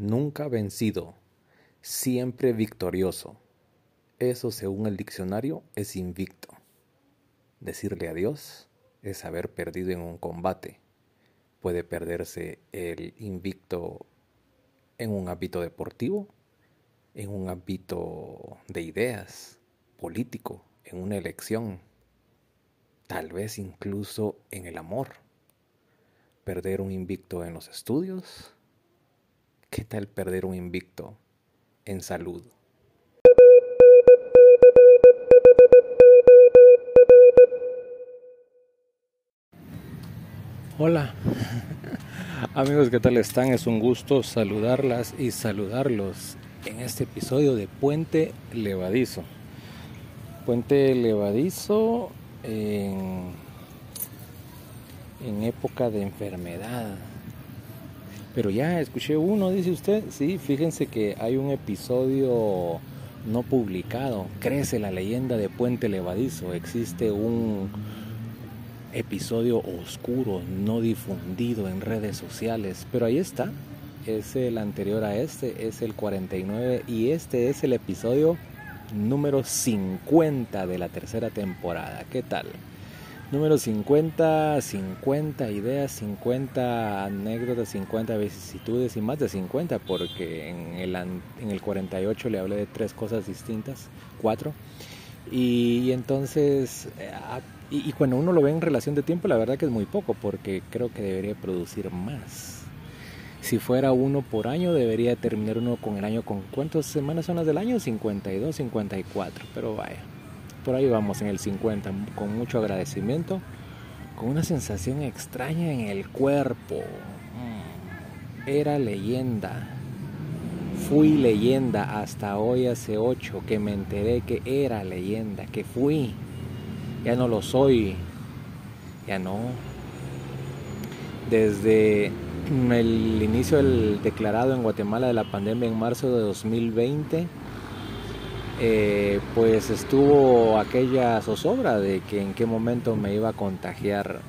nunca vencido, siempre victorioso. Eso, según el diccionario, es invicto. Decirle adiós es haber perdido en un combate. Puede perderse el invicto en un ámbito deportivo, en un ámbito de ideas, político, en una elección, tal vez incluso en el amor. Perder un invicto en los estudios. ¿Qué tal perder un invicto en salud? Hola, amigos, ¿qué tal están? Es un gusto saludarlas y saludarlos en este episodio de Puente Levadizo. Puente Levadizo en, en época de enfermedad. Pero ya escuché uno, dice usted. Sí, fíjense que hay un episodio no publicado. Crece la leyenda de Puente Levadizo. Existe un episodio oscuro, no difundido en redes sociales, pero ahí está. Es el anterior a este, es el 49 y este es el episodio número 50 de la tercera temporada. ¿Qué tal? Número 50, 50 ideas, 50 anécdotas, 50 vicisitudes y más de 50 porque en el, en el 48 le hablé de tres cosas distintas, cuatro. Y, entonces, eh, y, cuando uno lo ve en relación de tiempo, la verdad que es muy poco, porque creo que debería producir más. Si fuera uno por año, debería terminar uno con el año con cuántas semanas son las del año, 52, 54, pero vaya, por ahí vamos en el 50, con mucho agradecimiento, con una sensación extraña en el cuerpo. Mm, era leyenda Fui leyenda hasta hoy hace ocho que me enteré que era leyenda, que fui. Ya no lo soy. Ya no. Desde el inicio del declarado en Guatemala de la pandemia en marzo de 2020, eh, pues estuvo aquella zozobra de que en qué momento me iba a contagiar.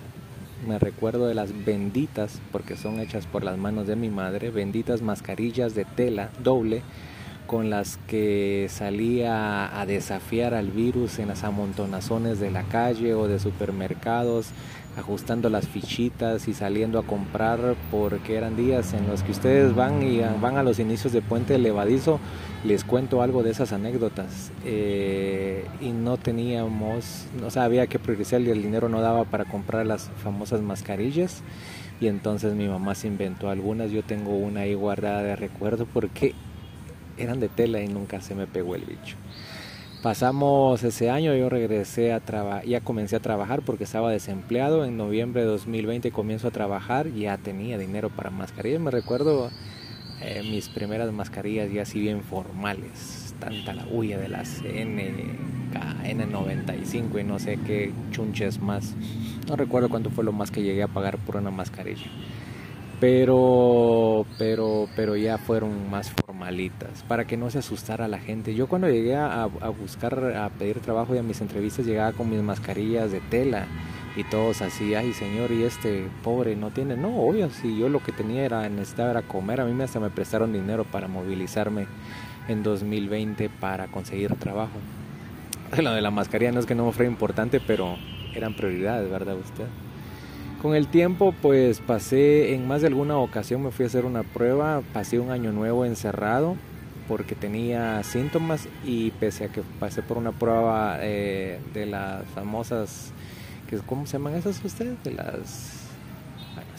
Me recuerdo de las benditas, porque son hechas por las manos de mi madre, benditas mascarillas de tela doble con las que salía a desafiar al virus en las amontonazones de la calle o de supermercados, ajustando las fichitas y saliendo a comprar porque eran días en los que ustedes van y van a los inicios de Puente Levadizo. Les cuento algo de esas anécdotas. Eh, y no teníamos, o sea, había que priorizar y el dinero no daba para comprar las famosas mascarillas. Y entonces mi mamá se inventó algunas. Yo tengo una ahí guardada de recuerdo porque eran de tela y nunca se me pegó el bicho. Pasamos ese año, yo regresé a trabajar, ya comencé a trabajar porque estaba desempleado. En noviembre de 2020 comienzo a trabajar, ya tenía dinero para mascarillas. Me recuerdo eh, mis primeras mascarillas ya así bien formales. Tanta la huya de las N95 y no sé qué chunches más. No recuerdo cuánto fue lo más que llegué a pagar por una mascarilla pero pero pero ya fueron más formalitas para que no se asustara la gente. Yo cuando llegué a, buscar a pedir trabajo y a mis entrevistas llegaba con mis mascarillas de tela y todos así ay señor y este pobre no tiene no obvio si yo lo que tenía era necesitaba era comer a mí hasta me prestaron dinero para movilizarme en 2020 para conseguir trabajo. Lo de la mascarilla no es que no fuera importante pero eran prioridades verdad usted con el tiempo, pues pasé en más de alguna ocasión, me fui a hacer una prueba, pasé un año nuevo encerrado porque tenía síntomas y pese a que pasé por una prueba eh, de las famosas, ¿cómo se llaman esas ustedes? De las...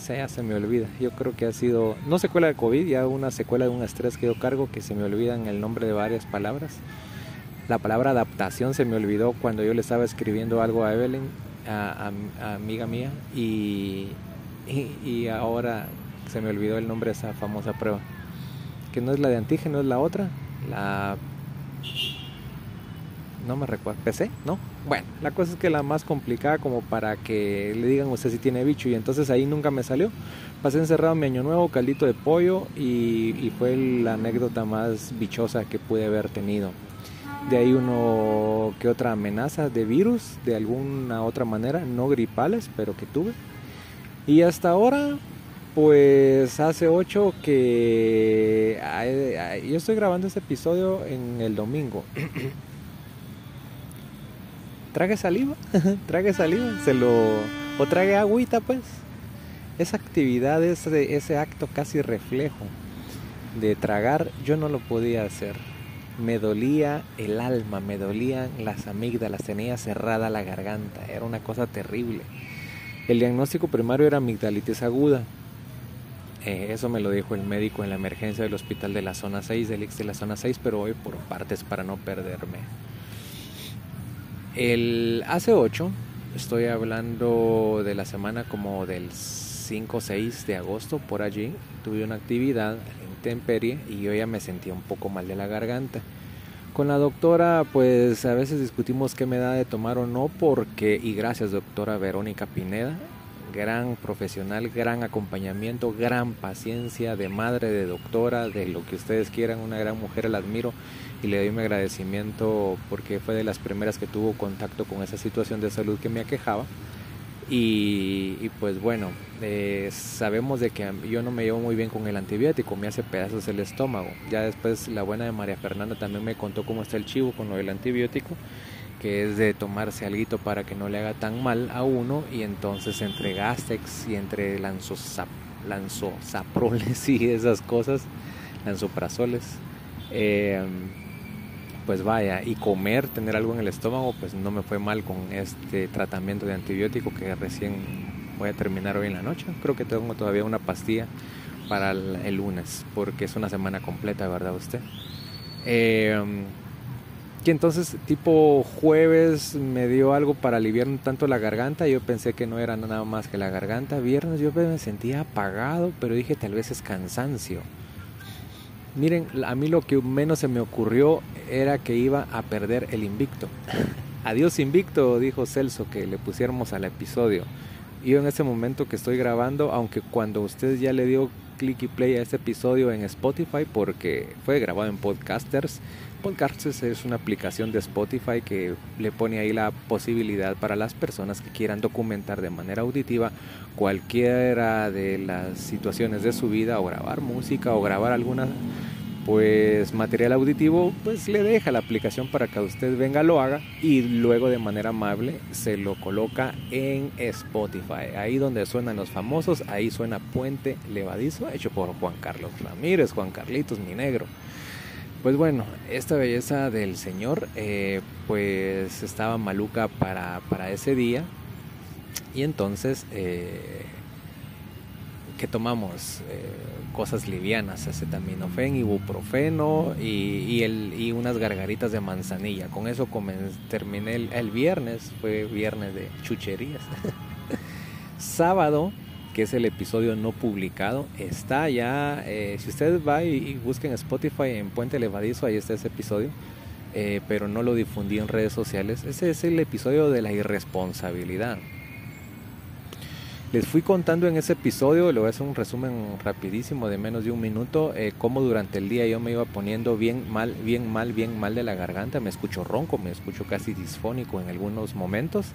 ya se me olvida. Yo creo que ha sido, no secuela de COVID, ya una secuela de un estrés que yo cargo que se me olvidan el nombre de varias palabras. La palabra adaptación se me olvidó cuando yo le estaba escribiendo algo a Evelyn a, amiga mía y, y, ahora se me olvidó el nombre de esa famosa prueba. Que no es la de antígeno, es la otra. La... No me recuerdo. ¿PC? ¿No? Bueno, la cosa es que la más complicada como para que le digan usted si tiene bicho y entonces ahí nunca me salió. Pasé encerrado mi año nuevo, caldito de pollo y, y fue la anécdota más bichosa que pude haber tenido de ahí uno que otra amenaza de virus de alguna otra manera, no gripales, pero que tuve. Y hasta ahora, pues hace ocho que yo estoy grabando este episodio en el domingo. trague saliva, trague saliva, se lo o trague agüita pues. Esa actividad, ese, ese acto casi reflejo de tragar, yo no lo podía hacer. Me dolía el alma, me dolían las amígdalas, tenía cerrada la garganta, era una cosa terrible. El diagnóstico primario era amigdalitis aguda. Eh, eso me lo dijo el médico en la emergencia del hospital de la zona 6, del X de la zona 6, pero voy por partes para no perderme. El hace 8, estoy hablando de la semana como del 5 o 6 de agosto, por allí, tuve una actividad en Temperie y yo ya me sentía un poco mal de la garganta. Con la doctora, pues a veces discutimos qué me da de tomar o no, porque, y gracias doctora Verónica Pineda, gran profesional, gran acompañamiento, gran paciencia de madre, de doctora, de lo que ustedes quieran, una gran mujer, la admiro y le doy mi agradecimiento porque fue de las primeras que tuvo contacto con esa situación de salud que me aquejaba. Y, pues bueno, eh, sabemos de que yo no me llevo muy bien con el antibiótico, me hace pedazos el estómago. Ya después la buena de María Fernanda también me contó cómo está el chivo con lo del antibiótico, que es de tomarse algo para que no le haga tan mal a uno y entonces entre Gastex y entre lanzosaproles y esas cosas, lanzoprazoles. Eh, pues vaya, y comer, tener algo en el estómago, pues no me fue mal con este tratamiento de antibiótico que recién voy a terminar hoy en la noche. Creo que tengo todavía una pastilla para el, lunes, porque es una semana completa, ¿verdad usted? Eh, que entonces tipo jueves me dio algo para aliviar un tanto la garganta, yo pensé que no era nada más que la garganta, viernes yo me sentía apagado, pero dije tal vez es cansancio. Miren, a mí lo que menos se me ocurrió era que iba a perder el invicto. Adiós invicto, dijo Celso, que le pusiéramos al episodio. Yo en ese momento que estoy grabando, aunque cuando usted ya le dio click y play a este episodio en Spotify, porque fue grabado en Podcasters, Podcasters es una aplicación de Spotify que le pone ahí la posibilidad para las personas que quieran documentar de manera auditiva cualquiera de las situaciones de su vida o grabar música o grabar alguna pues material auditivo pues le deja la aplicación para que usted venga lo haga y luego de manera amable se lo coloca en Spotify. Ahí donde suenan los famosos ahí suena Puente Levadizo hecho por Juan Carlos Ramírez Juan Carlitos mi negro pues bueno, esta belleza del Señor, eh, pues estaba maluca para, para ese día. Y entonces, eh, ¿qué tomamos? Eh, cosas livianas, acetaminofén, ibuprofeno y, y, el, y unas gargaritas de manzanilla. Con eso terminé el, el viernes, fue viernes de chucherías. Sábado que es el episodio no publicado. Está ya, eh, si ustedes va y, busquen Spotify en Puente Levadizo, ahí está ese episodio, eh, pero no lo difundí en redes sociales. Ese es el episodio de la irresponsabilidad. Les fui contando en ese episodio, le voy a hacer un resumen rapidísimo de menos de un minuto, eh, cómo durante el día yo me iba poniendo bien mal, bien mal, bien mal de la garganta, me escucho ronco, me escucho casi disfónico en algunos momentos.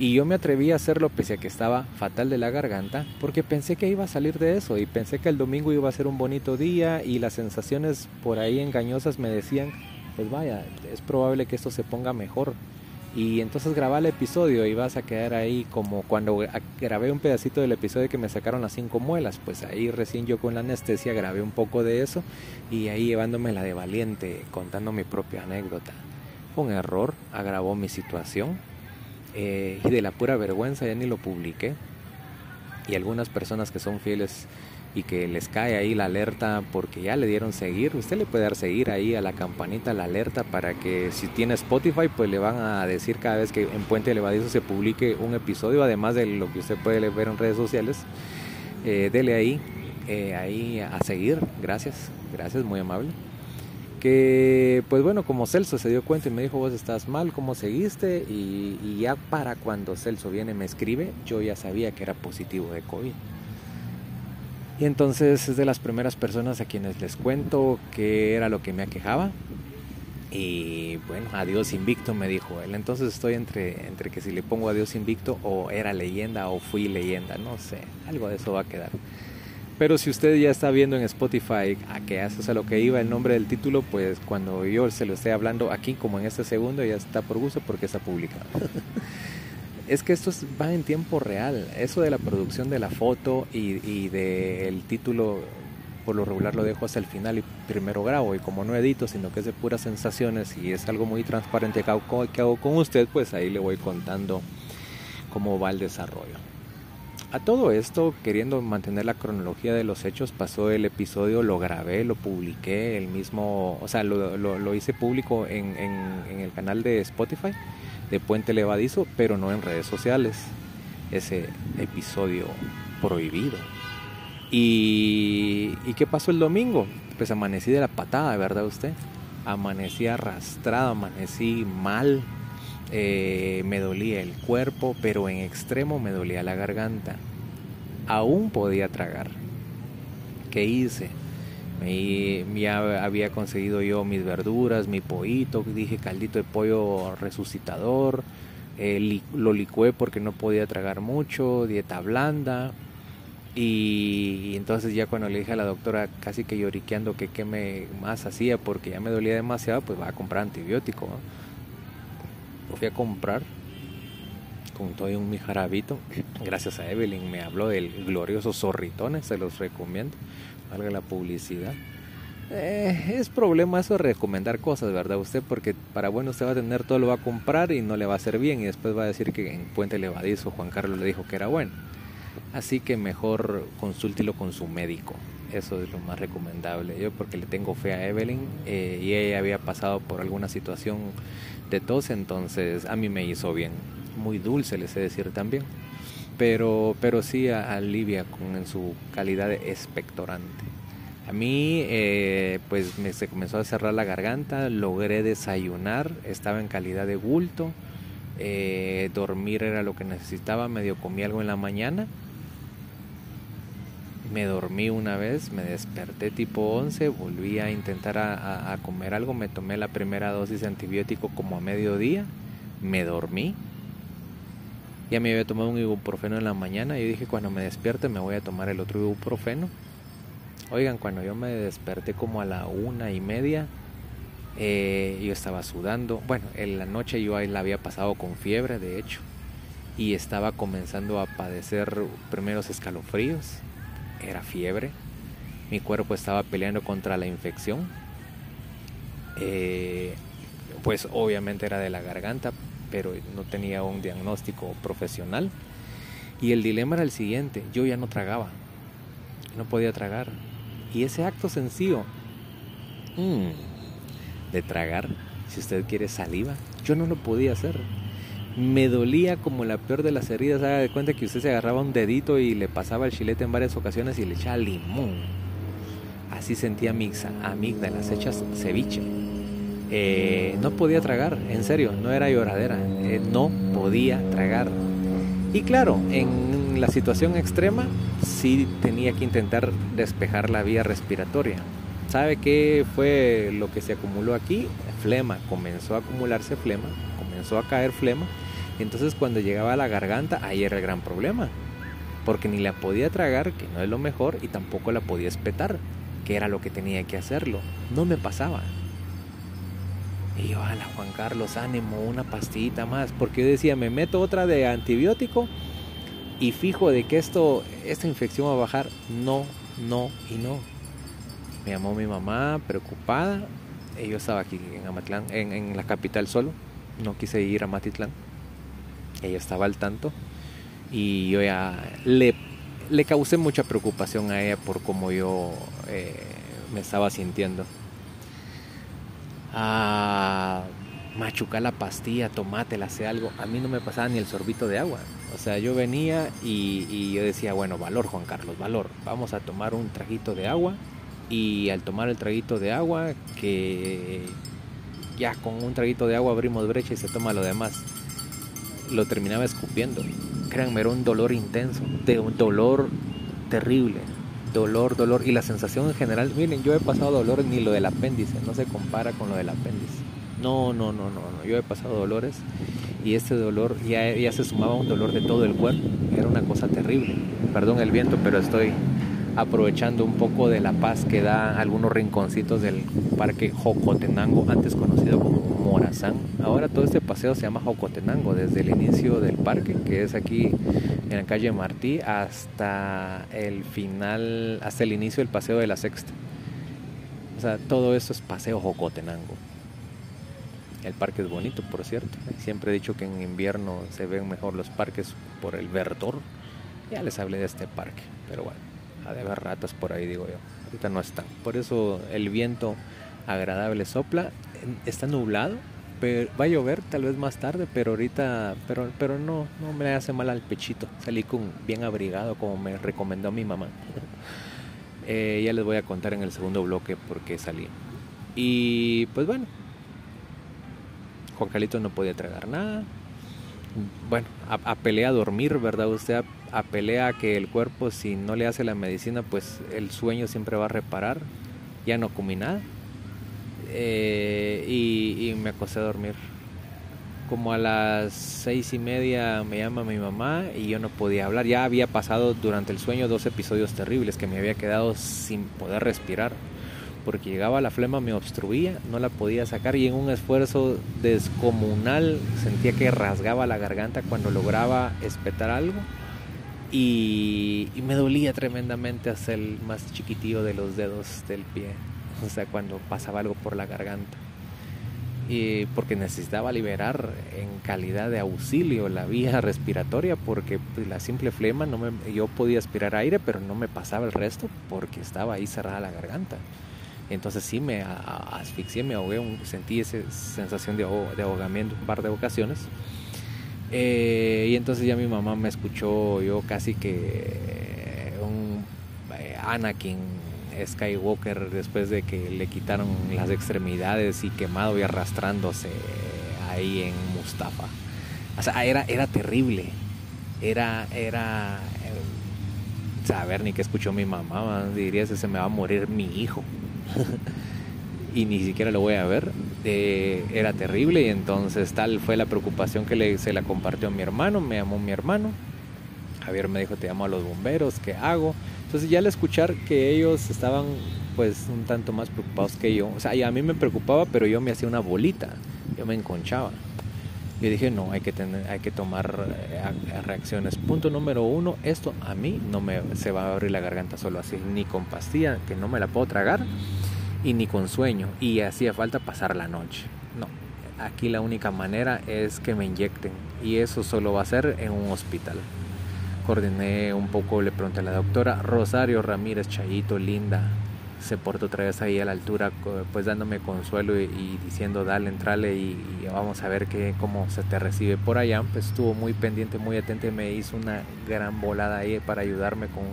Y yo me atreví a hacerlo pese a que estaba fatal de la garganta, porque pensé que iba a salir de eso y pensé que el domingo iba a ser un bonito día y las sensaciones por ahí engañosas me decían, pues vaya, es probable que esto se ponga mejor. Y entonces grabé el episodio y vas a quedar ahí como cuando grabé un pedacito del episodio que me sacaron las cinco muelas, pues ahí recién yo con la anestesia grabé un poco de eso y ahí llevándome la de valiente, contando mi propia anécdota. Un error, agravó mi situación, eh, y de la pura vergüenza ya ni lo publiqué. Y algunas personas que son fieles y que les cae ahí la alerta porque ya le dieron seguir, usted le puede dar seguir ahí a la campanita, la alerta para que si tiene Spotify pues le van a decir cada vez que en Puente Levadizo se publique un episodio, además de lo que usted puede ver en redes sociales, eh, dele ahí, eh, ahí a seguir, gracias, gracias, muy amable que pues bueno, como Celso se dio cuenta y me dijo, vos estás mal, ¿cómo seguiste? Y, ya para cuando Celso viene me escribe, yo ya sabía que era positivo de COVID. Y entonces es de las primeras personas a quienes les cuento qué era lo que me aquejaba. Y bueno, adiós invicto me dijo él. Entonces estoy entre, entre que si le pongo adiós invicto o era leyenda o fui leyenda, no sé, algo de eso va a quedar. Pero si usted ya está viendo en Spotify a que haces a lo que iba el nombre del título, pues cuando yo se lo esté hablando aquí, como en este segundo, ya está por gusto porque está publicado. es que esto va en tiempo real. Eso de la producción de la foto y, y del título, por lo regular lo dejo hasta el final y primero grabo. Y como no edito, sino que es de puras sensaciones y es algo muy transparente que hago, que hago con usted, pues ahí le voy contando cómo va el desarrollo. A todo esto, queriendo mantener la cronología de los hechos, pasó el episodio, lo grabé, lo publiqué, el mismo, o sea, lo, lo, hice público en, en, el canal de Spotify de Puente Levadizo, pero no en redes sociales. Ese episodio prohibido. ¿Y, ¿Y qué pasó el domingo? Pues amanecí de la patada, ¿verdad usted? Amanecí arrastrado, amanecí mal, eh, me dolía el cuerpo, pero en extremo me dolía la garganta. Aún podía tragar. ¿Qué hice? Me, ya había conseguido yo mis verduras, mi pollito, dije caldito de pollo resucitador, eh, lo licué porque no podía tragar mucho, dieta blanda. Y, entonces ya cuando le dije a la doctora casi que lloriqueando que qué me más hacía porque ya me dolía demasiado, pues va a comprar antibiótico fui a comprar con todo un mi jarabito. Gracias a Evelyn me habló del glorioso zorritones, se los recomiendo. Valga la publicidad. Eh, es problema eso de recomendar cosas, ¿verdad? Usted, porque para bueno usted va a tener todo, lo va a comprar y no le va a hacer bien y después va a decir que en Puente Levadizo Juan Carlos le dijo que era bueno. Así que mejor consúltelo con su médico. Eso es lo más recomendable. Yo porque le tengo fe a Evelyn eh, y ella había pasado por alguna situación de tos, entonces a mí me hizo bien. Muy dulce, les sé decir también. Pero, pero sí alivia con, en su calidad de expectorante. A mí, eh, pues me se comenzó a cerrar la garganta, logré desayunar, estaba en calidad de bulto, eh, dormir era lo que necesitaba, medio comí algo en la mañana, me dormí una vez, me desperté tipo 11, volví a intentar a, comer algo, me tomé la primera dosis de antibiótico como a mediodía, me dormí. Ya me había tomado un ibuprofeno en la mañana y dije cuando me despierte me voy a tomar el otro ibuprofeno. Oigan, cuando yo me desperté como a la una y media, eh, yo estaba sudando. Bueno, en la noche yo la había pasado con fiebre, de hecho, y estaba comenzando a padecer primeros escalofríos era fiebre, mi cuerpo estaba peleando contra la infección, eh, pues obviamente era de la garganta, pero no tenía un diagnóstico profesional. Y el dilema era el siguiente, yo ya no tragaba, no podía tragar. Y ese acto sencillo mm, de tragar, si usted quiere saliva, yo no lo podía hacer me dolía como la peor de las heridas. Haga de cuenta que usted se agarraba un dedito y le pasaba el chilete en varias ocasiones y le echaba limón. Así sentía mis amígdalas hechas ceviche. Eh, no podía tragar, en serio, no era lloradera, eh, no podía tragar. Y claro, en la situación extrema sí tenía que intentar despejar la vía respiratoria. ¿Sabe qué fue lo que se acumuló aquí? Flema, comenzó a acumularse flema, comenzó a caer flema entonces cuando llegaba a la garganta, ahí era el gran problema. Porque ni la podía tragar, que no es lo mejor, y tampoco la podía espetar, que era lo que tenía que hacerlo. No me pasaba. Y yo, ala, Juan Carlos, ánimo, una pastillita más. Porque yo decía, me meto otra de antibiótico y fijo de que esto, esta infección va a bajar. No, no y no. Me llamó mi mamá, preocupada. Yo estaba aquí en Amatlán, en, en la capital solo. No quise ir a Matitlán ella estaba al tanto y yo ya le, le causé mucha preocupación a ella por cómo yo eh, me estaba sintiendo. Ah, machucar la pastilla, tomátela, hace algo. A mí no me pasaba ni el sorbito de agua. O sea, yo venía y, y, yo decía, bueno, valor Juan Carlos, valor. Vamos a tomar un traguito de agua. Y al tomar el traguito de agua, que ya con un traguito de agua abrimos brecha y se toma lo demás lo terminaba escupiendo. Créanme, era un dolor intenso, de un dolor terrible. Dolor, dolor. Y la sensación en general, miren, yo he pasado dolores, ni lo del apéndice, no se compara con lo del apéndice. No, no, no, no, no. Yo he pasado dolores y este dolor ya, ya se sumaba a un dolor de todo el cuerpo. Era una cosa terrible. Perdón el viento, pero estoy aprovechando un poco de la paz que da algunos rinconcitos del parque Jocotenango, antes conocido como Morazán. Ahora todo este paseo se llama Jocotenango, desde el inicio del parque, que es aquí en la calle Martí, hasta el final, hasta el inicio del paseo de la Sexta. O sea, todo esto es paseo Jocotenango. El parque es bonito, por cierto. Siempre he dicho que en invierno se ven mejor los parques por el verdor. Ya les hablé de este parque, pero bueno, ha de haber ratas por ahí, digo yo. Ahorita no están. Por eso el viento agradable sopla. Está nublado, pero va a llover tal vez más tarde, pero ahorita, pero, pero no, no me hace mal al pechito. Salí con bien abrigado, como me recomendó mi mamá. Eh, ya les voy a contar en el segundo bloque por qué salí. Y pues bueno, Juan Carlitos no podía tragar nada. Bueno, apelé a, dormir, ¿verdad? Usted apelea a que el cuerpo, si no le hace la medicina, pues el sueño siempre va a reparar. Ya no comí nada. Eh, y, me acosté a dormir. Como a las seis y media me llama mi mamá y yo no podía hablar. Ya había pasado durante el sueño dos episodios terribles que me había quedado sin poder respirar porque llegaba la flema, me obstruía, no la podía sacar y en un esfuerzo descomunal sentía que rasgaba la garganta cuando lograba espetar algo y, me dolía tremendamente hasta el más chiquitillo de los dedos del pie, o sea, cuando pasaba algo por la garganta. Y porque necesitaba liberar en calidad de auxilio la vía respiratoria porque pues, la simple flema no me, yo podía aspirar aire pero no me pasaba el resto porque estaba ahí cerrada la garganta entonces sí me asfixié, me ahogué, sentí esa sensación de, ahogamiento un par de ocasiones. Eh, y entonces ya mi mamá me escuchó yo casi que un eh, Anakin Skywalker después de que le quitaron las extremidades y quemado y arrastrándose ahí en Mustafa. O sea, era, era terrible. Era, era, eh, saber ni que escuchó mi mamá, diría se me va a morir mi hijo. Y ni siquiera lo voy a ver. Eh, era terrible y entonces tal fue la preocupación que le, se la compartió a mi hermano, me llamó mi hermano. Javier me dijo, te llamo a los bomberos, ¿qué hago? Entonces ya al escuchar que ellos estaban pues un tanto más preocupados que yo, o sea, a mí me preocupaba, pero yo me hacía una bolita, yo me enconchaba. Yo dije, no, hay que, tener, hay que tomar eh, reacciones. Punto número uno, esto a mí no me se va a abrir la garganta solo así, ni con pastilla, que no me la puedo tragar, y ni con sueño, y hacía falta pasar la noche. No, aquí la única manera es que me inyecten, y eso solo va a ser en un hospital. Coordiné un poco, le pregunté a la doctora Rosario Ramírez Chayito, linda, se portó otra vez ahí a la altura, pues dándome consuelo y, diciendo dale, entrale y, vamos a ver qué, cómo se te recibe por allá. Pues estuvo muy pendiente, muy atento y me hizo una gran volada ahí para ayudarme con,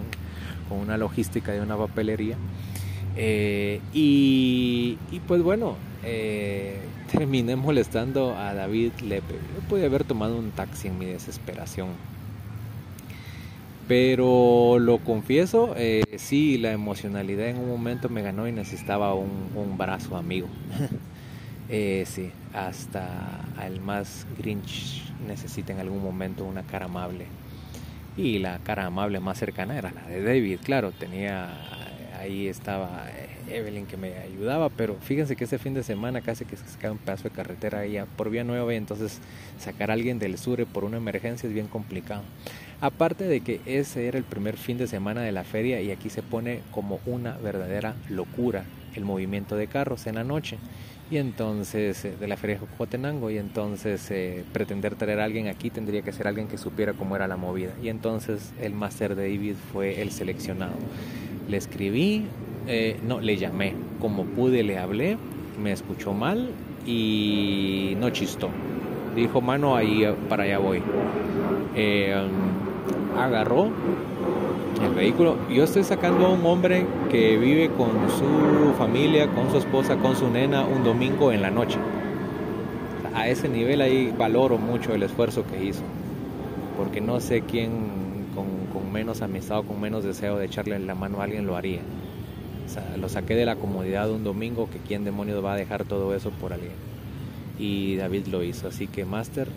con una logística de una papelería. Eh, y, pues bueno, eh, terminé molestando a David Lepe. Yo podía haber tomado un taxi en mi desesperación pero lo confieso, eh, sí, la emocionalidad en un momento me ganó y necesitaba un, un brazo amigo. eh, sí, hasta el más Grinch necesita en algún momento una cara amable. Y la cara amable más cercana era la de David, claro, tenía ahí estaba Evelyn que me ayudaba, pero fíjense que ese fin de semana casi que se cae un pedazo de carretera ahí por vía nueva y entonces sacar a alguien del sur por una emergencia es bien complicado. Aparte de que ese era el primer fin de semana de la feria y aquí se pone como una verdadera locura el movimiento de carros en la noche. Y entonces, eh, de la feria de Jocotenango, y entonces eh, pretender traer a alguien aquí tendría que ser alguien que supiera cómo era la movida. Y entonces el Master David fue el seleccionado. Le escribí, eh, no, le llamé. Como pude, le hablé, me escuchó mal y no chistó. Dijo, mano, ahí para allá voy. Eh, agarró el vehículo. Yo estoy sacando a un hombre que vive con su familia, con su esposa, con su nena un domingo en la noche. A ese nivel ahí valoro mucho el esfuerzo que hizo. Porque no sé quién con, menos amistad o con menos deseo de echarle la mano a alguien lo haría. Lo saqué de la comodidad un domingo que quién demonios va a dejar todo eso por alguien. Y David lo hizo. Así que Master,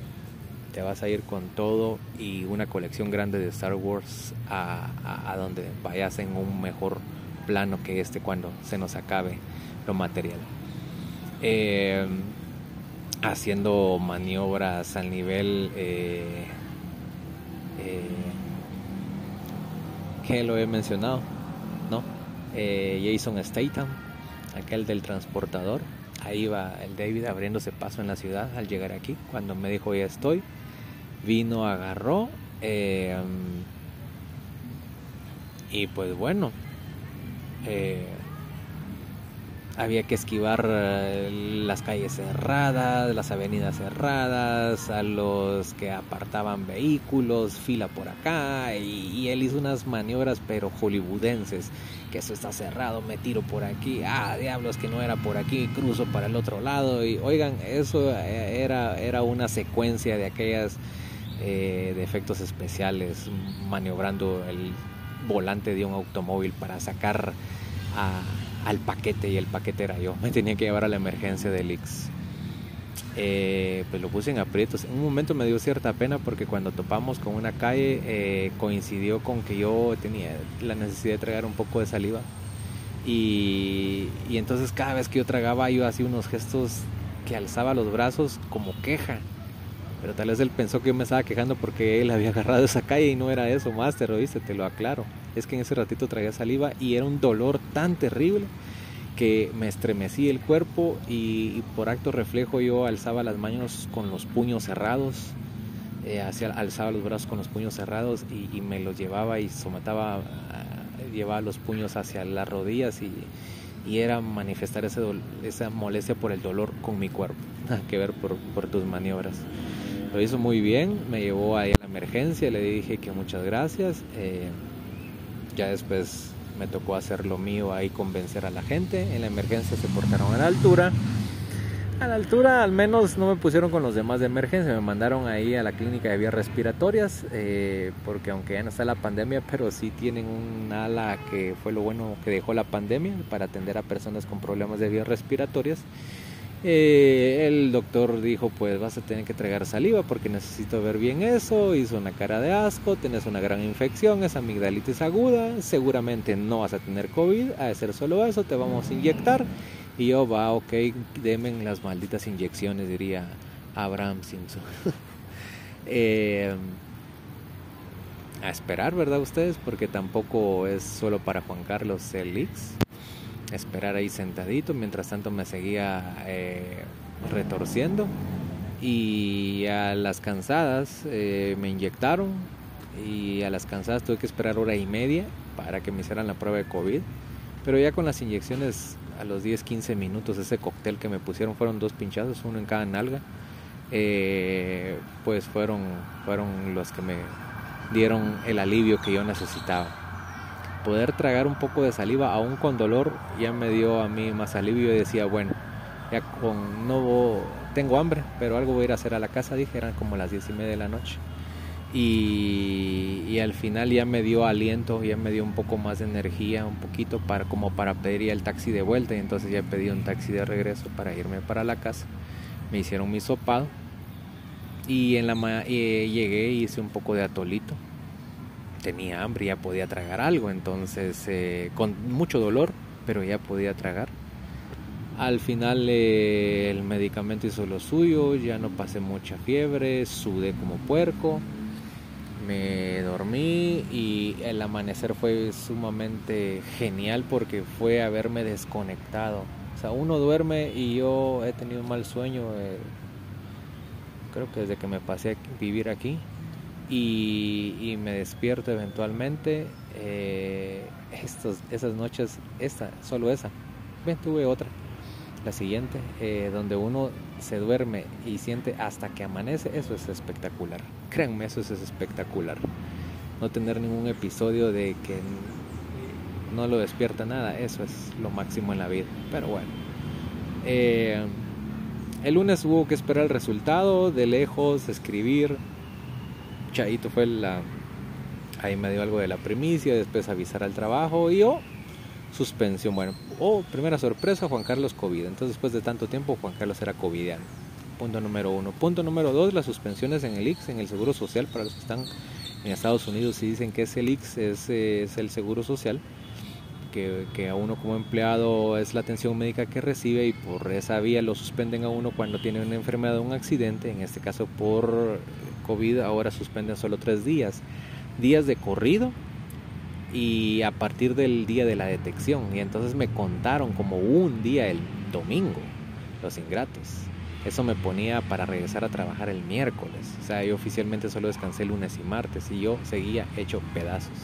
te vas a ir con todo y una colección grande de Star Wars a, a, donde vayas en un mejor plano que este cuando se nos acabe lo material. Eh, haciendo maniobras al nivel eh, eh, que lo he mencionado, ¿no? Jason Statham, aquel del transportador. Ahí va el David abriéndose paso en la ciudad al llegar aquí. Cuando me dijo ya estoy, vino, agarró. y pues bueno, había que esquivar eh, las calles cerradas, las avenidas cerradas, a los que apartaban vehículos, fila por acá, y, él hizo unas maniobras pero hollywoodenses, que eso está cerrado, me tiro por aquí, ah, diablos que no era por aquí, cruzo para el otro lado, y oigan, eso eh, era, era una secuencia de aquellas eh, efectos especiales, maniobrando el volante de un automóvil para sacar a al paquete y el paquete era yo. Me tenía que llevar a la emergencia del Ix. Eh, pues lo puse en aprietos. En un momento me dio cierta pena porque cuando topamos con una calle eh, coincidió con que yo tenía la necesidad de tragar un poco de saliva. Y, y entonces cada vez que yo tragaba yo hacía unos gestos que alzaba los brazos como queja. Pero tal vez él pensó que yo me estaba quejando porque él había agarrado esa calle y no era eso, Master, ¿oíste? Te lo aclaro. Es que en ese ratito traía saliva y era un dolor tan terrible que me estremecí el cuerpo y, por acto reflejo yo alzaba las manos con los puños cerrados, eh, hacia, alzaba los brazos con los puños cerrados y, me los llevaba y somataba, uh, llevaba los puños hacia las rodillas y, y era manifestar ese esa molestia por el dolor con mi cuerpo, nada que ver por, por tus maniobras. Lo hizo muy bien, me llevó ahí a la emergencia, le dije que muchas gracias. Eh, ya después me tocó hacer lo mío ahí, convencer a la gente. En la emergencia se portaron a la altura. A la altura al menos no me pusieron con los demás de emergencia, me mandaron ahí a la clínica de vías respiratorias, eh, porque aunque ya no está la pandemia, pero sí tienen un ala que fue lo bueno que dejó la pandemia para atender a personas con problemas de vías respiratorias. Eh, el doctor dijo, pues vas a tener que tragar saliva porque necesito ver bien eso. Hizo una cara de asco, tienes una gran infección, es amigdalitis aguda, seguramente no vas a tener COVID, a ser solo eso, te vamos a inyectar. Y yo, va, ok, denme las malditas inyecciones, diría Abraham Simpson. Eh, a esperar, ¿verdad ustedes? Porque tampoco es solo para Juan Carlos Elix esperar ahí sentadito. Mientras tanto me seguía eh, retorciendo. Y a las cansadas eh, me inyectaron. Y a las cansadas tuve que esperar hora y media para que me hicieran la prueba de COVID. Pero ya con las inyecciones a los 10-15 minutos, ese cóctel que me pusieron fueron dos pinchazos, uno en cada nalga. Eh, pues fueron, fueron los que me dieron el alivio que yo necesitaba poder tragar un poco de saliva aún con dolor ya me dio a mí más alivio. Y decía bueno ya con no tengo hambre pero algo voy a ir a hacer a la casa dije eran como las diez y media de la noche. Y, y, al final ya me dio aliento ya me dio un poco más de energía un poquito para como para pedir el taxi de vuelta. Y entonces ya pedí un taxi de regreso para irme para la casa. Me hicieron mi sopado. Y en la y llegué y hice un poco de atolito tenía hambre, ya podía tragar algo, entonces eh, con mucho dolor, pero ya podía tragar. Al final eh, el medicamento hizo lo suyo, ya no pasé mucha fiebre, sudé como puerco, me dormí y el amanecer fue sumamente genial porque fue haberme desconectado. O sea, uno duerme y yo he tenido un mal sueño, eh, creo que desde que me pasé a vivir aquí y, me despierto eventualmente. Eh, estos, esas noches, esta, solo esa. Tuve otra, la siguiente, eh, donde uno se duerme y siente hasta que amanece, eso es espectacular. Créanme, eso es espectacular. No tener ningún episodio de que no lo despierta nada, eso es lo máximo en la vida. Pero bueno. Eh, el lunes hubo que esperar el resultado, de lejos, escribir, Chaito fue la... Ahí me dio algo de la primicia, después avisar al trabajo y oh, suspensión. Bueno, oh, primera sorpresa, Juan Carlos COVID. Entonces después de tanto tiempo Juan Carlos era covidiano. Punto número uno. Punto número dos, las suspensiones en el IX, en el Seguro Social, para los que están en Estados Unidos y dicen que es el IX, es, es el Seguro Social, que, que, a uno como empleado es la atención médica que recibe y por esa vía lo suspenden a uno cuando tiene una enfermedad o un accidente, en este caso por COVID, ahora suspenden solo tres días. Días de corrido y a partir del día de la detección. Y entonces me contaron como un día el domingo, los ingratos. Eso me ponía para regresar a trabajar el miércoles. O sea, yo oficialmente solo descansé lunes y martes y yo seguía hecho pedazos.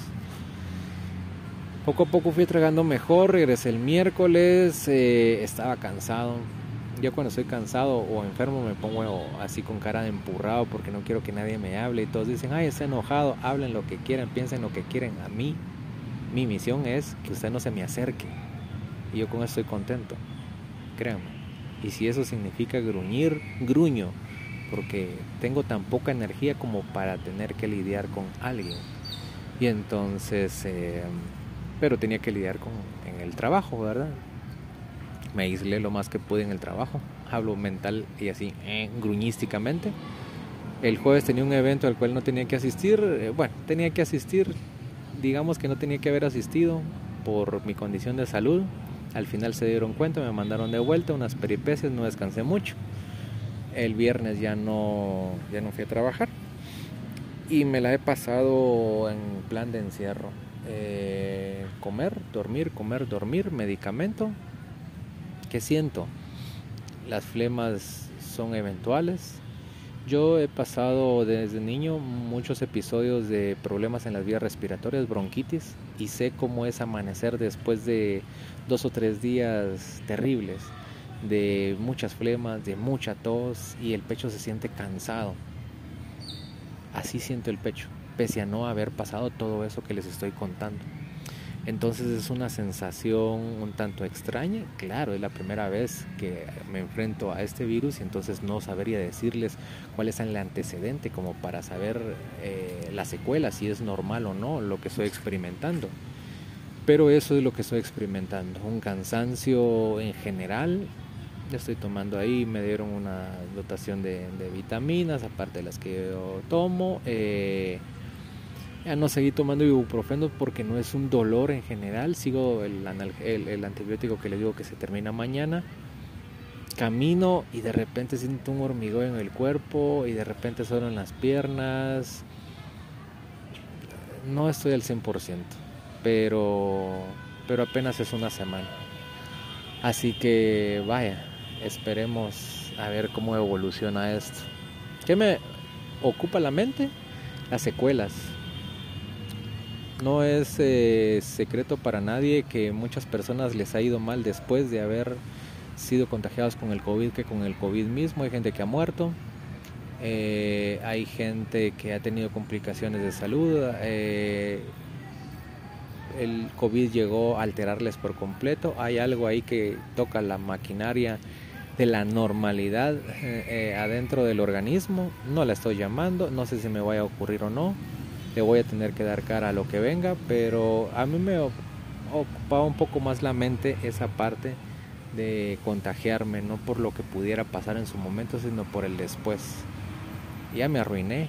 Poco a poco fui tragando mejor, regresé el miércoles, eh, estaba cansado. Yo cuando estoy cansado o enfermo me pongo así con cara de empurrado porque no quiero que nadie me hable y todos dicen, ay, está enojado, hablen lo que quieran, piensen lo que quieren. A mí mi misión es que usted no se me acerque. Y yo con eso estoy contento. Créanme. Y si eso significa gruñir, gruño. Porque tengo tan poca energía como para tener que lidiar con alguien. Y entonces, eh, pero tenía que lidiar con en el trabajo, ¿verdad? Me aislé lo más que pude en el trabajo. Hablo mental y así, eh, gruñísticamente. El jueves tenía un evento al cual no tenía que asistir. Eh, bueno, tenía que asistir digamos que no tenía que haber asistido por mi condición de salud. Al final se dieron cuenta, me mandaron de vuelta unas peripecias, no descansé mucho. El viernes ya no, ya no fui a trabajar y me la he pasado en plan de encierro. Eh, comer, dormir, comer, dormir, medicamento. ¿Qué siento? Las flemas son eventuales, yo he pasado desde niño muchos episodios de problemas en las vías respiratorias, bronquitis, y sé cómo es amanecer después de dos o tres días terribles, de muchas flemas, de mucha tos, y el pecho se siente cansado. Así siento el pecho, pese a no haber pasado todo eso que les estoy contando. Entonces es una sensación un tanto extraña. Claro, es la primera vez que me enfrento a este virus y entonces no sabría decirles cuál es el antecedente como para saber eh, la secuela, si es normal o no lo que estoy experimentando. Pero eso es lo que estoy experimentando. Un cansancio en general. Estoy tomando ahí, me dieron una dotación de, vitaminas, aparte de las que yo tomo. Eh, ya no seguí tomando ibuprofeno porque no es un dolor en general. Sigo el, el, antibiótico que le digo que se termina mañana. Camino y de repente siento un hormigón en el cuerpo y de repente solo en las piernas. No estoy al 100%, pero, pero apenas es una semana. Así que vaya, esperemos a ver cómo evoluciona esto. ¿Qué me ocupa la mente? Las secuelas no es eh, secreto para nadie que muchas personas les ha ido mal después de haber sido contagiados con el COVID que con el COVID mismo. Hay gente que ha muerto, eh, hay gente que ha tenido complicaciones de salud. Eh, el COVID llegó a alterarles por completo. Hay algo ahí que toca la maquinaria de la normalidad adentro del organismo. No la estoy llamando, no sé si me vaya a ocurrir o no le voy a tener que dar cara a lo que venga, pero a mí me ocupaba un poco más la mente esa parte de contagiarme, no por lo que pudiera pasar en su momento, sino por el después. Ya me arruiné,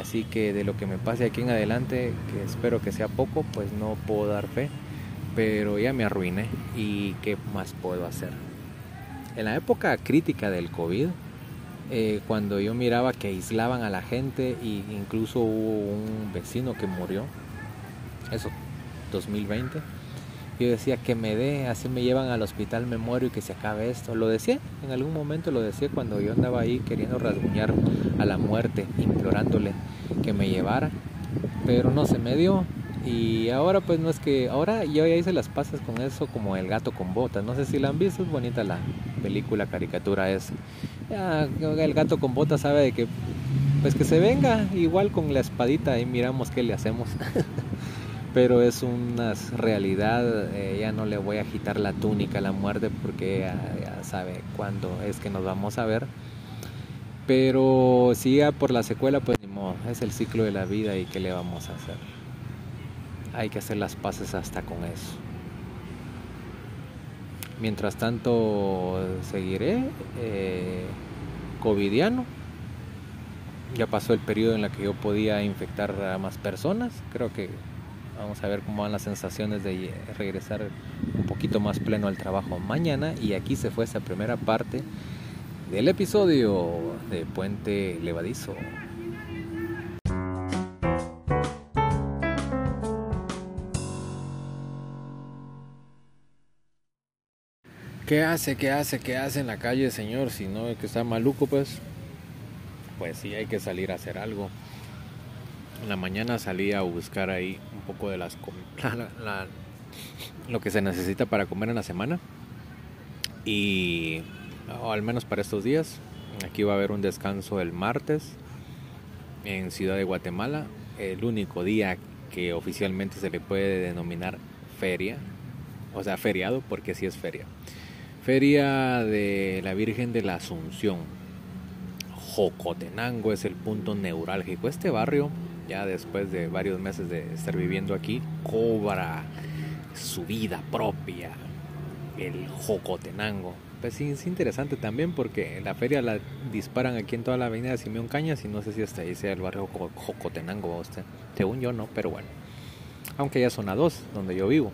así que de lo que me pase aquí en adelante, que espero que sea poco, pues no puedo dar fe, pero ya me arruiné y qué más puedo hacer. En la época crítica del COVID, eh, cuando yo miraba que aislaban a la gente e incluso hubo un vecino que murió, eso, 2020, yo decía que me dé, así me llevan al hospital, me muero y que se acabe esto. Lo decía, en algún momento lo decía cuando yo andaba ahí queriendo rasguñar a la muerte, implorándole que me llevara, pero no se me dio. Y ahora pues no es que, ahora yo ya hice las pasas con eso como el gato con botas, no sé si la han visto, es bonita la película, caricatura es el gato con botas sabe de que pues que se venga igual con la espadita y miramos qué le hacemos. Pero es una realidad, eh, ya no le voy a agitar la túnica a la muerte porque ya, sabe cuándo es que nos vamos a ver. Pero si ya por la secuela, pues es el ciclo de la vida y qué le vamos a hacer. Hay que hacer las paces hasta con eso. Mientras tanto, seguiré. Eh, covidiano. Ya pasó el periodo en el que yo podía infectar a más personas. Creo que vamos a ver cómo van las sensaciones de regresar un poquito más pleno al trabajo mañana. Y aquí se fue esa primera parte del episodio de Puente Levadizo. ¿Qué hace? ¿Qué hace? ¿Qué hace en la calle, señor? Si no es que está maluco, pues. Pues sí, hay que salir a hacer algo. En la mañana salí a buscar ahí un poco de las. lo que se necesita para comer en la semana. Y. O al menos para estos días. Aquí va a haber un descanso el martes. En Ciudad de Guatemala. El único día que oficialmente se le puede denominar feria. O sea, feriado, porque sí es feria. Feria de la Virgen de la Asunción. Jocotenango es el punto neurálgico. Este barrio, ya después de varios meses de estar viviendo aquí, cobra su vida propia. El Jocotenango. Pues sí, es interesante también porque la feria la disparan aquí en toda la avenida Simeón Cañas y no sé si hasta ahí sea el barrio Jocotenango. Usted. Según yo no, pero bueno. Aunque ya son a dos, donde yo vivo.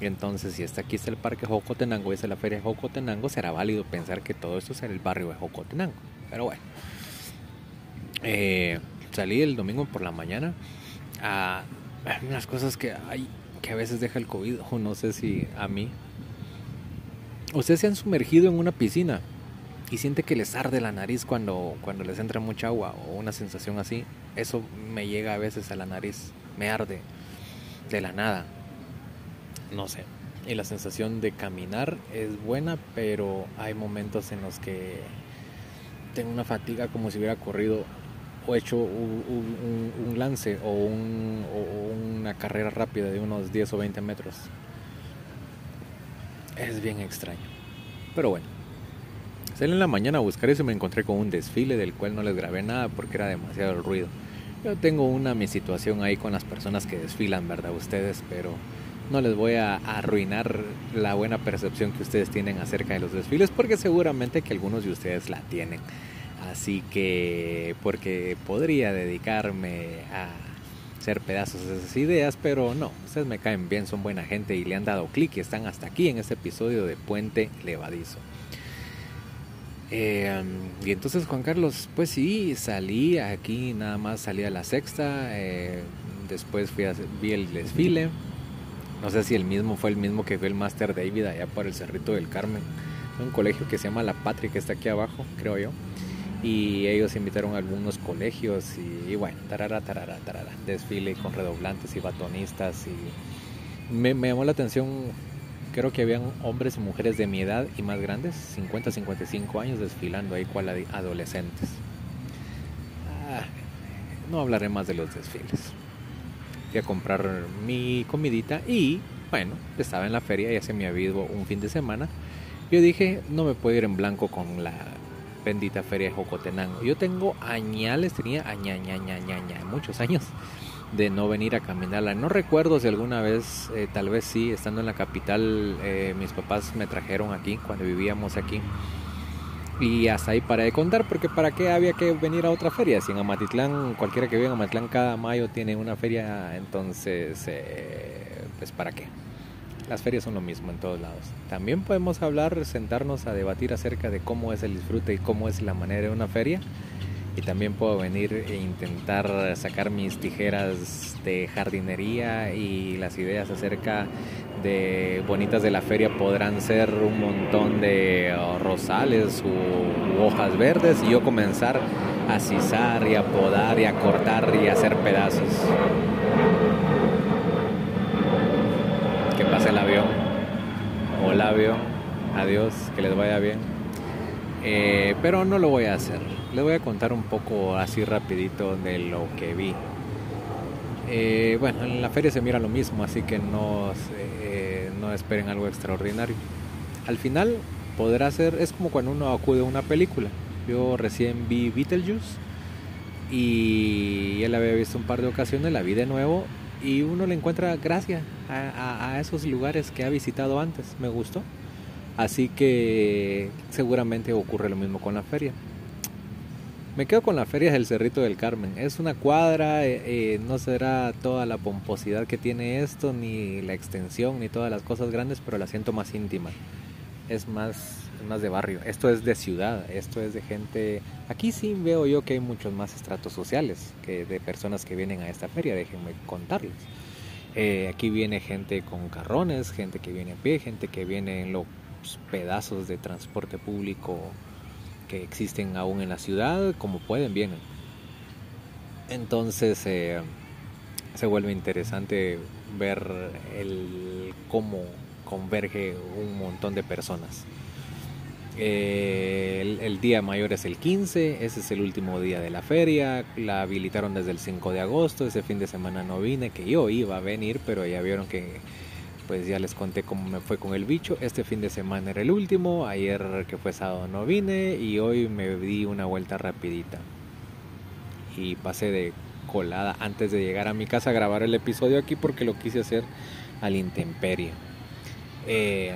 Entonces, si está aquí está el parque Jocotenango y es la feria de Jocotenango, será válido pensar que todo esto será el barrio de Jocotenango. Pero bueno, eh, salí el domingo por la mañana a unas cosas que hay que a veces deja el COVID, o no sé si a mí. Ustedes se han sumergido en una piscina y siente que les arde la nariz cuando, cuando les entra mucha agua o una sensación así. Eso me llega a veces a la nariz, me arde de la nada no sé. Y la sensación de caminar es buena, pero hay momentos en los que tengo una fatiga como si hubiera corrido o hecho un, lance o, una carrera rápida de unos 10 o 20 metros. Es bien extraño. Pero bueno. Salí en la mañana a buscar eso y me encontré con un desfile del cual no les grabé nada porque era demasiado el ruido. Yo tengo una mi situación ahí con las personas que desfilan, ¿verdad? Ustedes, pero no les voy a arruinar la buena percepción que ustedes tienen acerca de los desfiles porque seguramente que algunos de ustedes la tienen. Así que porque podría dedicarme a hacer pedazos de esas ideas, pero no, ustedes me caen bien, son buena gente y le han dado clic y están hasta aquí en este episodio de Puente Levadizo. Eh, y entonces Juan Carlos, pues sí, salí aquí, nada más salí a la sexta, eh, después fui a, vi el desfile, no sé si el mismo fue el mismo que fue el Master David allá por el Cerrito del Carmen. Un colegio que se llama La Patria, que está aquí abajo, creo yo. Y ellos invitaron a algunos colegios y, bueno, tarara, tarara, tarara. Desfile con redoblantes y batonistas. Y me, llamó la atención, creo que habían hombres y mujeres de mi edad y más grandes, 50, 55 años, desfilando ahí cual adolescentes. Ah, no hablaré más de los desfiles a comprar mi comidita y bueno, estaba en la feria y hace me había ido un fin de semana. Yo dije, no me puedo ir en blanco con la bendita feria de Jocotenango. Yo tengo añales, tenía añañañañaña, muchos años de no venir a caminarla. No recuerdo si alguna vez, eh, tal vez sí, estando en la capital, eh, mis papás me trajeron aquí cuando vivíamos aquí. Y hasta ahí para de contar, porque para qué había que venir a otra feria. Si en Amatitlán, cualquiera que viva en Amatitlán cada mayo tiene una feria, entonces, eh, pues para qué. Las ferias son lo mismo en todos lados. También podemos hablar, sentarnos a debatir acerca de cómo es el disfrute y cómo es la manera de una feria. Y también puedo venir e intentar sacar mis tijeras de jardinería y las ideas acerca de bonitas de la feria podrán ser un montón de uh, rosales u hojas verdes y yo comenzar a cizar y a podar y a cortar y a hacer pedazos. Que pase el avión. Hola avión. Adiós. Que les vaya bien. Eh, pero no lo voy a hacer. Les voy a contar un poco así rapidito de lo que vi. Eh, bueno, en la feria se mira lo mismo, así que no, eh, no esperen algo extraordinario. Al final podrá ser, es como cuando uno acude a una película. Yo recién vi Beetlejuice y él había visto un par de ocasiones, la vi de nuevo y uno le encuentra gracia a, esos lugares que ha visitado antes. Me gustó. Así que seguramente ocurre lo mismo con la feria. Me quedo con la Feria del Cerrito del Carmen. Es una cuadra, eh, eh, no será toda la pomposidad que tiene esto, ni la extensión, ni todas las cosas grandes, pero la siento más íntima. Es más, más de barrio. Esto es de ciudad, esto es de gente... Aquí sí veo yo que hay muchos más estratos sociales que de personas que vienen a esta feria, déjenme contarles. Eh, aquí viene gente con carrones, gente que viene a pie, gente que viene en los pedazos de transporte público que existen aún en la ciudad, como pueden, vienen. Entonces eh, se vuelve interesante ver el cómo converge un montón de personas. Eh, el, día mayor es el 15, ese es el último día de la feria, la habilitaron desde el 5 de agosto, ese fin de semana no vine, que yo iba a venir, pero ya vieron que pues ya les conté cómo me fue con el bicho. Este fin de semana era el último, ayer que fue sábado no vine y hoy me di una vuelta rapidita. Y pasé de colada antes de llegar a mi casa a grabar el episodio aquí porque lo quise hacer al intemperie. Eh,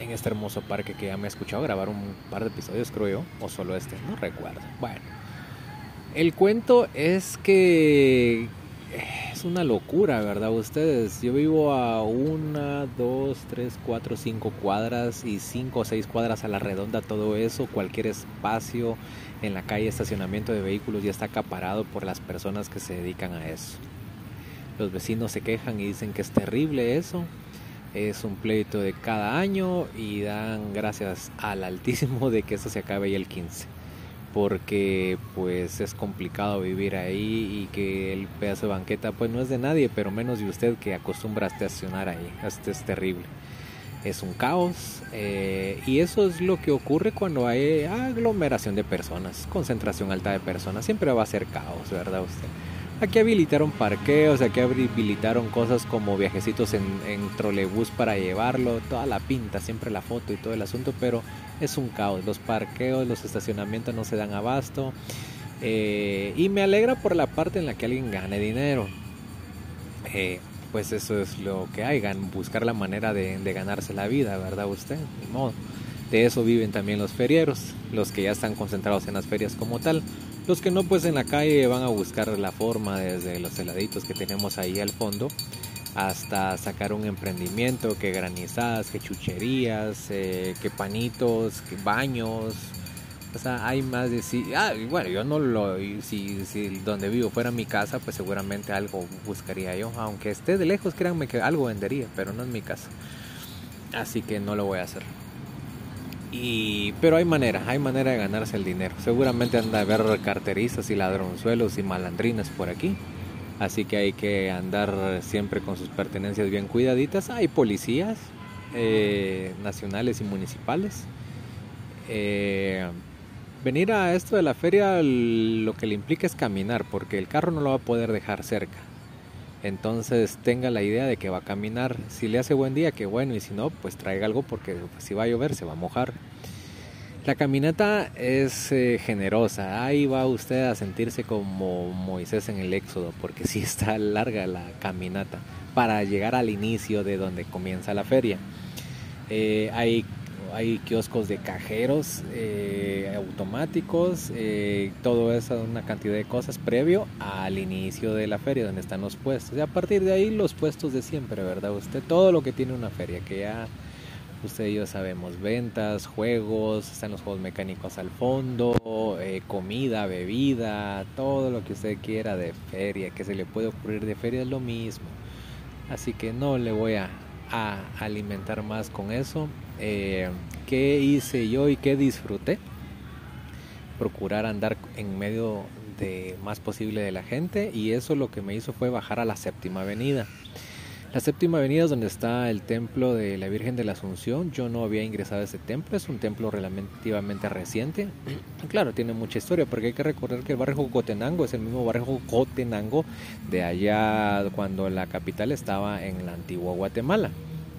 en este hermoso parque que ya me he escuchado grabar un par de episodios creo yo, o solo este, no recuerdo. Bueno, el cuento es que es una locura, ¿verdad? Ustedes, yo vivo a una, dos, tres, cuatro, cinco cuadras y cinco o seis cuadras a la redonda, todo eso, cualquier espacio en la calle, estacionamiento de vehículos ya está acaparado por las personas que se dedican a eso. Los vecinos se quejan y dicen que es terrible eso. Es un pleito de cada año y dan gracias al altísimo de que eso se acabe ya el 15 porque pues es complicado vivir ahí y que el pedazo de banqueta pues no es de nadie, pero menos de usted que acostumbra a estacionar ahí. Es terrible. Es un caos eh, y eso es lo que ocurre cuando hay aglomeración de personas, concentración alta de personas. Siempre va a ser caos, ¿verdad usted? Aquí habilitaron parqueos, aquí habilitaron cosas como viajecitos en, en trolebús para llevarlo, toda la pinta, siempre la foto y todo el asunto, pero es un caos. Los parqueos, los estacionamientos no se dan abasto. Eh, y me alegra por la parte en la que alguien gane dinero. Eh, pues eso es lo que hay, buscar la manera de, ganarse la vida, ¿verdad usted? De eso viven también los ferieros, los que ya están concentrados en las ferias como tal. Los que no, pues en la calle van a buscar la forma desde los heladitos que tenemos ahí al fondo hasta sacar un emprendimiento, que granizadas, que chucherías, eh, que panitos, que baños. O sea, hay más de sí. Ah, bueno, yo no lo. Si, donde vivo fuera mi casa, pues seguramente algo buscaría yo. Aunque esté de lejos, créanme que algo vendería, pero no es mi casa. Así que no lo voy a hacer. Y, pero hay manera, hay manera de ganarse el dinero. Seguramente anda a ver carteristas y ladronzuelos y malandrines por aquí así que hay que andar siempre con sus pertenencias bien cuidaditas. Hay policías eh, nacionales y municipales. Eh, venir a esto de la feria lo que le implica es caminar, porque el carro no lo va a poder dejar cerca. Entonces tenga la idea de que va a caminar. Si le hace buen día, que bueno, y si no, pues traiga algo porque si va a llover se va a mojar. La caminata es eh, generosa, ahí va usted a sentirse como Moisés en el Éxodo, porque sí está larga la caminata para llegar al inicio de donde comienza la feria. Eh, hay, hay kioscos de cajeros eh, automáticos, todo eso, una cantidad de cosas previo al inicio de la feria, donde están los puestos. Y a partir de ahí los puestos de siempre, ¿verdad? Usted todo lo que tiene una feria, que ya usted y yo sabemos, ventas, juegos, están los juegos mecánicos al fondo, eh, comida, bebida, todo lo que usted quiera de feria, que se le puede ocurrir de feria es lo mismo. Así que no le voy a, alimentar más con eso. Eh, ¿Qué hice yo y qué disfruté? Procurar andar en medio de más posible de la gente y eso lo que me hizo fue bajar a la séptima avenida. La séptima avenida es donde está el templo de la Virgen de la Asunción. Yo no había ingresado a ese templo, es un templo relativamente reciente. claro, tiene mucha historia porque hay que recordar que el barrio Jocotenango es el mismo barrio Jocotenango de allá cuando la capital estaba en la antigua Guatemala,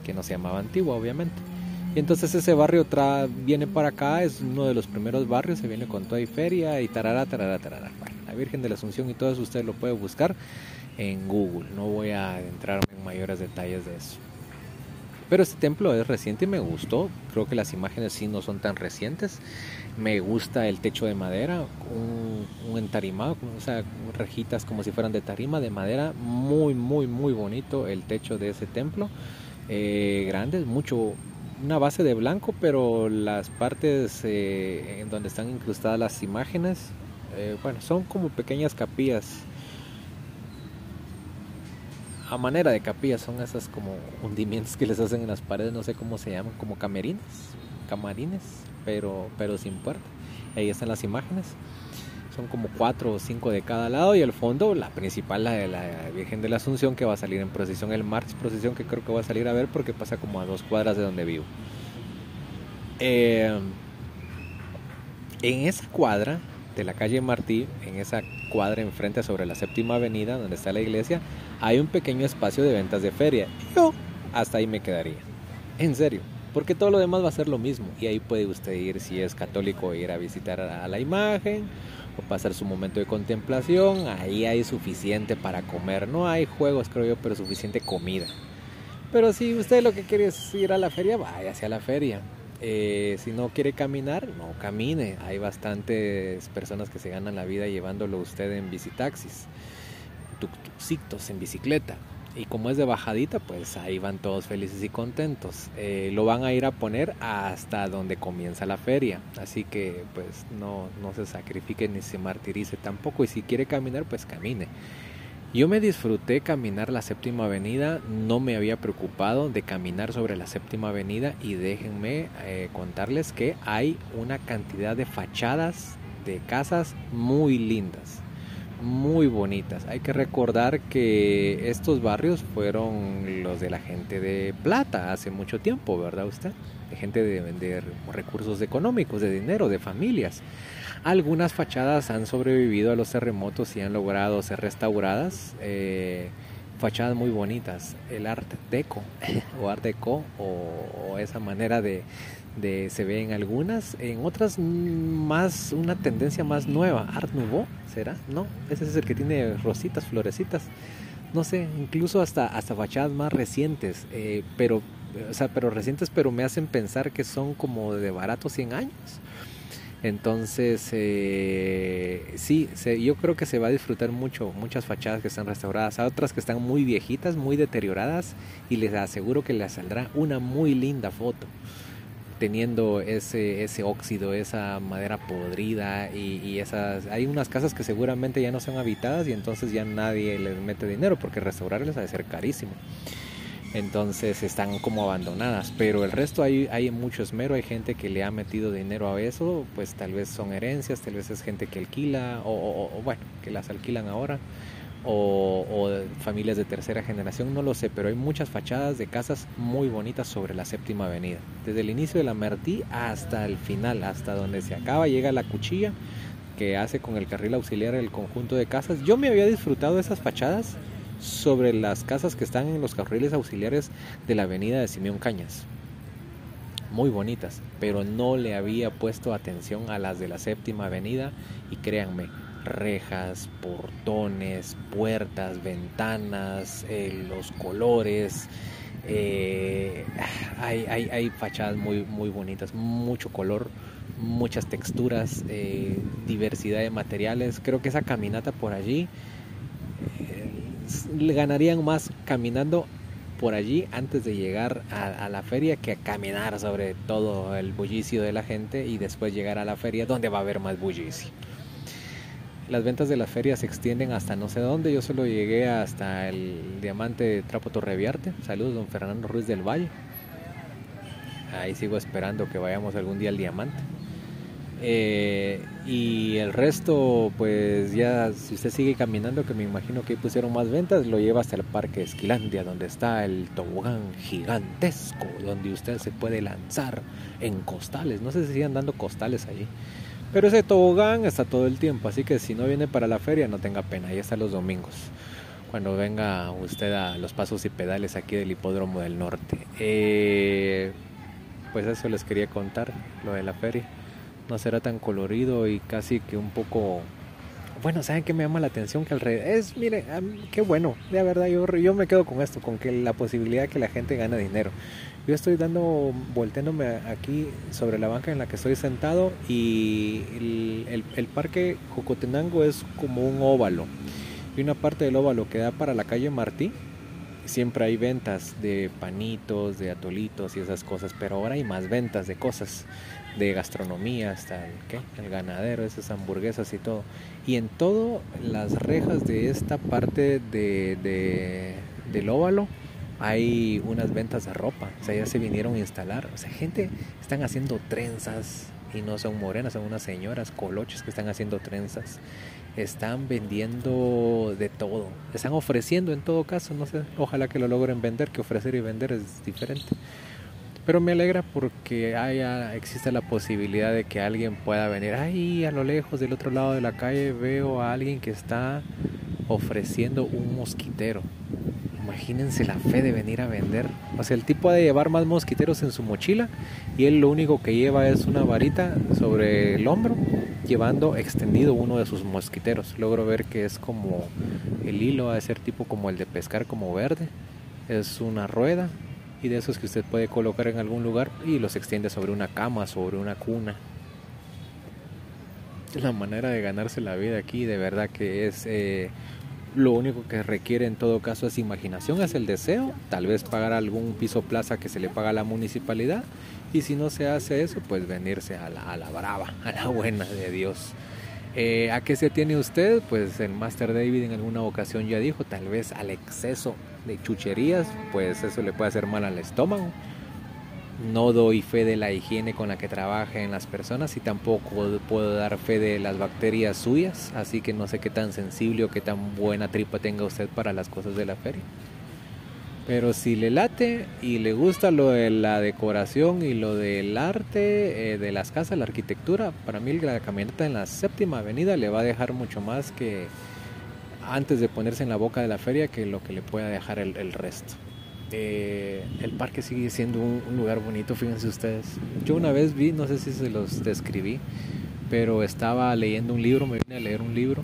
que no se llamaba antigua obviamente. Y entonces ese barrio viene para acá, es uno de los primeros barrios, se viene con toda y feria y tarara, tarara, tarara. la Virgen de la Asunción y todo eso usted lo puede buscar en Google. No voy a adentrarme en mayores detalles de eso. Pero este templo es reciente y me gustó. Creo que las imágenes sí no son tan recientes. Me gusta el techo de madera, un, entarimado, o sea, rejitas como si fueran de tarima de madera. Muy, muy, muy bonito el techo de ese templo. Eh, grandes, mucho, una base de blanco, pero las partes eh, en donde están incrustadas las imágenes, eh, bueno, son como pequeñas capillas. A manera de capillas, son esas como hundimientos que les hacen en las paredes, no sé cómo se llaman, como camerines, camarines, pero, pero sin puerta. Ahí están las imágenes. Son como cuatro o cinco de cada lado y el fondo, la principal, la de la Virgen de la Asunción, que va a salir en procesión el martes, procesión que creo que va a salir a ver porque pasa como a dos cuadras de donde vivo. Eh, en esa cuadra de la calle Martí, en esa cuadra enfrente sobre la séptima avenida donde está la iglesia, hay un pequeño espacio de ventas de feria. Yo hasta ahí me quedaría. En serio porque todo lo demás va a ser lo mismo. Y ahí puede usted ir si es católico ir a visitar a la imagen o pasar su momento de contemplación. Ahí hay suficiente para comer. No hay juegos creo yo pero suficiente comida. Pero si usted lo que quiere es ir a la feria vaya hacia la feria. Eh, si no quiere caminar no camine. Hay bastantes personas que se ganan la vida llevándolo usted en bicitaxis en bicicleta. Y como es de bajadita, pues ahí van todos felices y contentos. Eh, lo van a ir a poner hasta donde comienza la feria, así que pues no, no se sacrifique ni se martirice tampoco. Y si quiere caminar, pues camine. Yo me disfruté caminar la séptima avenida, no me había preocupado de caminar sobre la séptima avenida. Y déjenme eh, contarles que hay una cantidad de fachadas de casas muy lindas muy bonitas. Hay que recordar que estos barrios fueron los de la gente de plata hace mucho tiempo, ¿verdad usted? De gente de vender recursos económicos, de dinero, de familias. Algunas fachadas han sobrevivido a los terremotos y han logrado ser restauradas. Eh, fachadas muy bonitas, el art deco o art deco o esa manera de, de, se ve en algunas, en otras más una tendencia más nueva, Art Nouveau, ¿será? No, ese es el que tiene rositas, florecitas, no sé, incluso hasta, hasta fachadas más recientes, eh, pero, o sea, pero recientes, pero me hacen pensar que son como de baratos 100 años. Entonces, eh, sí, yo creo que se va a disfrutar mucho, muchas fachadas que están restauradas, hay otras que están muy viejitas, muy deterioradas, y les aseguro que les saldrá una muy linda foto teniendo ese, ese óxido, esa madera podrida y, esas... Hay unas casas que seguramente ya no son habitadas y entonces ya nadie les mete dinero porque restaurarles ha de ser carísimo. Entonces están como abandonadas, pero el resto hay, hay mucho esmero, hay gente que le ha metido dinero a eso, pues tal vez son herencias, tal vez es gente que alquila o, o bueno, que las alquilan ahora o, familias de tercera generación, no lo sé, pero hay muchas fachadas de casas muy bonitas sobre la séptima avenida. Desde el inicio de la Martí hasta el final, hasta donde se acaba, llega la cuchilla que hace con el carril auxiliar el conjunto de casas. Yo me había disfrutado de esas fachadas sobre las casas que están en los carriles auxiliares de la avenida de Simeón Cañas. Muy bonitas, pero no le había puesto atención a las de la séptima avenida y créanme, rejas, portones, puertas, ventanas, eh, los colores. Eh, hay, hay, hay, fachadas muy, muy bonitas, mucho color, muchas texturas, eh, diversidad de materiales. Creo que esa caminata por allí le ganarían más caminando por allí antes de llegar a, la feria que caminar sobre todo el bullicio de la gente y después llegar a la feria donde va a haber más bullicio. Las ventas de la feria se extienden hasta no sé dónde. Yo solo llegué hasta el diamante de Trapo Torreviarte. Saludos, don Fernando Ruiz del Valle. Ahí sigo esperando que vayamos algún día al diamante. Eh, y el resto, pues ya, si usted sigue caminando, que me imagino que pusieron más ventas, lo lleva hasta el Parque Esquilandia, donde está el tobogán gigantesco, donde usted se puede lanzar en costales. No sé si siguen dando costales allí. Pero ese tobogán está todo el tiempo, así que si no viene para la feria no tenga pena, ahí está los domingos. Cuando venga usted a los pasos y pedales aquí del hipódromo del norte. Eh, pues eso les quería contar, lo de la feria. No será tan colorido y casi que un poco bueno, ¿saben qué me llama la atención? Que alrededor es, mire, qué bueno, de verdad, yo, yo me quedo con esto, con que la posibilidad de que la gente gane dinero. Yo estoy dando, volteándome aquí sobre la banca en la que estoy sentado y el, el, parque Jocotenango es como un óvalo. Y una parte del óvalo que da para la calle Martí, siempre hay ventas de panitos, de atolitos y esas cosas, pero ahora hay más ventas de cosas, de gastronomía, hasta el, ¿qué? el ganadero, esas hamburguesas y todo. Y en todas las rejas de esta parte de, de, del óvalo, hay unas ventas de ropa, o sea, ya se vinieron a instalar, o sea, gente están haciendo trenzas y no son morenas, son unas señoras coloches que están haciendo trenzas, están vendiendo de todo, están ofreciendo en todo caso, no sé, ojalá que lo logren vender, que ofrecer y vender es diferente. Pero me alegra porque haya, existe la posibilidad de que alguien pueda venir. Ahí a lo lejos, del otro lado de la calle, veo a alguien que está ofreciendo un mosquitero. Imagínense la fe de venir a vender. O sea, el tipo ha de llevar más mosquiteros en su mochila y él lo único que lleva es una varita sobre el hombro, llevando extendido uno de sus mosquiteros. Logro ver que es como el hilo, a de ser tipo como el de pescar, como verde. Es una rueda y de esos que usted puede colocar en algún lugar y los extiende sobre una cama, sobre una cuna. La manera de ganarse la vida aquí de verdad que es eh, lo único que requiere en todo caso es imaginación, es el deseo, tal vez pagar algún piso plaza que se le paga a la municipalidad y si no se hace eso, pues venirse a la, a la brava, a la buena de Dios. Eh, ¿A qué se tiene usted? Pues el Master David en alguna ocasión ya dijo, tal vez al exceso de chucherías, pues eso le puede hacer mal al estómago. No doy fe de la higiene con la que trabajan las personas y tampoco puedo dar fe de las bacterias suyas, así que no sé qué tan sensible o qué tan buena tripa tenga usted para las cosas de la feria. Pero si le late y le gusta lo de la decoración y lo del arte eh, de las casas, la arquitectura, para mí la camioneta en la séptima avenida le va a dejar mucho más que antes de ponerse en la boca de la feria que lo que le pueda dejar el resto. Eh, el parque sigue siendo un, lugar bonito, fíjense ustedes. Yo una vez vi, no sé si se los describí, pero estaba leyendo un libro, me vine a leer un libro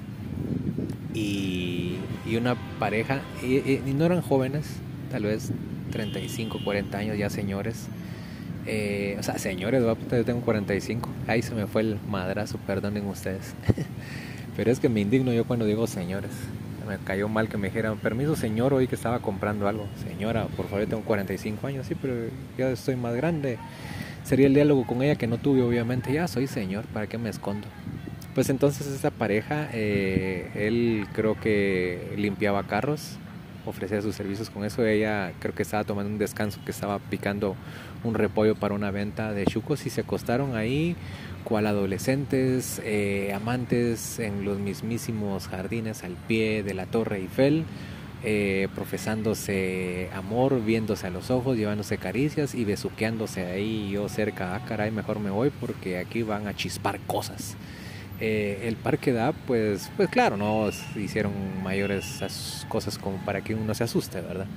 y, una pareja, y, no eran jóvenes, tal vez 35, 40 años, ya señores. Eh, o sea, señores, yo tengo 45. Ahí se me fue el madrazo, perdonen ustedes. pero es que me indigno yo cuando digo señores me cayó mal que me dijeran, permiso señor, hoy que estaba comprando algo. Señora, por favor, yo tengo 45 años, sí, pero ya estoy más grande. Sería el diálogo con ella que no tuve, obviamente. Ya soy señor, ¿para qué me escondo? Pues entonces esa pareja, eh, él creo que limpiaba carros, ofrecía sus servicios con eso. Ella creo que estaba tomando un descanso, que estaba picando un repollo para una venta de chucos y se acostaron ahí cual adolescentes, eh, amantes en los mismísimos jardines al pie de la Torre Eiffel, eh, profesándose amor, viéndose a los ojos, llevándose caricias y besuqueándose ahí yo cerca, ah caray, mejor me voy porque aquí van a chispar cosas. Eh, el parque da, pues, pues claro, no hicieron mayores cosas como para que uno se asuste, ¿verdad?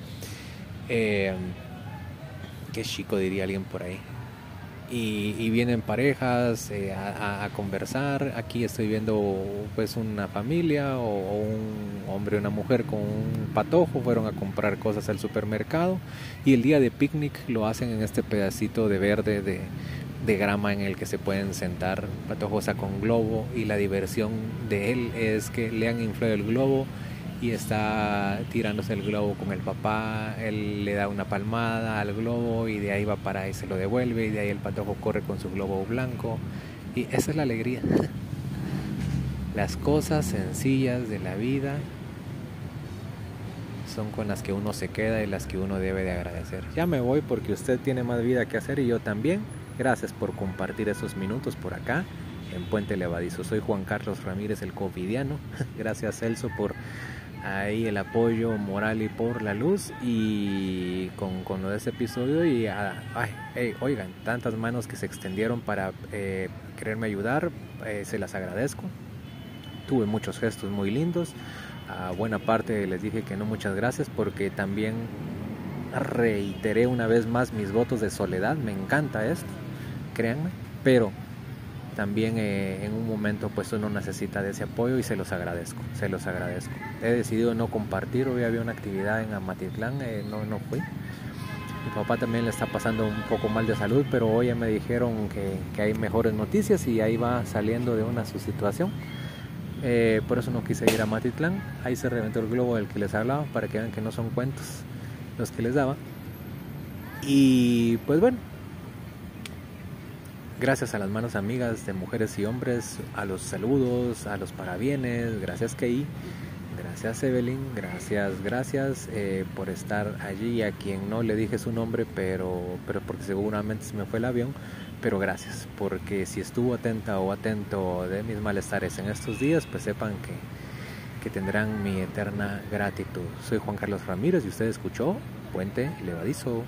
qué chico diría alguien por ahí y, vienen parejas eh, a, conversar. Aquí estoy viendo pues una familia o, un hombre y una mujer con un patojo, fueron a comprar cosas al supermercado y el día de picnic lo hacen en este pedacito de verde de, de grama en el que se pueden sentar. Patojo saca un globo y la diversión de él es que le han inflado el globo y está tirándose el globo con el papá, él le da una palmada al globo y de ahí va para ahí se lo devuelve y de ahí el patojo corre con su globo blanco y esa es la alegría. Las cosas sencillas de la vida son con las que uno se queda y las que uno debe de agradecer. Ya me voy porque usted tiene más vida que hacer y yo también. Gracias por compartir esos minutos por acá en Puente Levadizo. Soy Juan Carlos Ramírez, el covidiano. Gracias Celso por ahí el apoyo moral y por la luz y con, con lo de este episodio y ah, ay, oigan, tantas manos que se extendieron para eh, quererme ayudar, eh, se las agradezco. Tuve muchos gestos muy lindos, a buena parte les dije que no muchas gracias porque también reiteré una vez más mis votos de soledad, me encanta esto, créanme, pero también eh, en un momento pues uno necesita de ese apoyo y se los agradezco, se los agradezco. He decidido no compartir, hoy había una actividad en Amatitlán, eh, no, no fui. Mi papá también le está pasando un poco mal de salud, pero hoy ya me dijeron que, que hay mejores noticias y ahí va saliendo de una su situación. Eh, por eso no quise ir a Matitlán. Ahí se reventó el globo del que les hablaba para que vean que no son cuentos los que les daba. Y pues bueno, gracias a las manos amigas de mujeres y hombres, a los saludos, a los parabienes, gracias Kei, gracias Evelyn, gracias, gracias eh, por estar allí. A quien no le dije su nombre, pero, pero porque seguramente se me fue el avión pero gracias, porque si estuvo atenta o atento de mis malestares en estos días, pues sepan que, que tendrán mi eterna gratitud. Soy Juan Carlos Ramírez y usted escuchó Puente Levadizo.